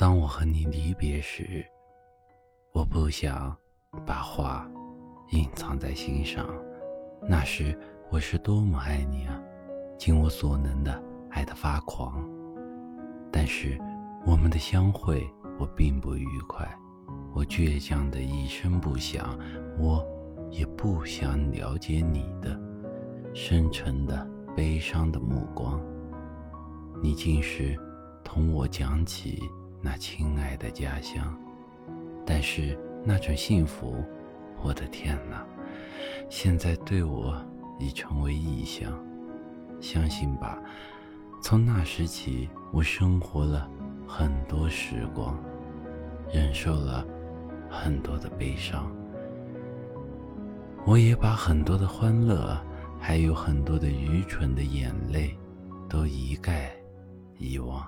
当我和你离别时，我不想把话隐藏在心上。那时我是多么爱你啊，尽我所能的爱得发狂。但是我们的相会，我并不愉快。我倔强的一声不响，我也不想了解你的深沉的悲伤的目光。你竟是同我讲起。那亲爱的家乡，但是那种幸福，我的天哪！现在对我已成为异乡。相信吧，从那时起，我生活了很多时光，忍受了很多的悲伤，我也把很多的欢乐，还有很多的愚蠢的眼泪，都一概遗忘。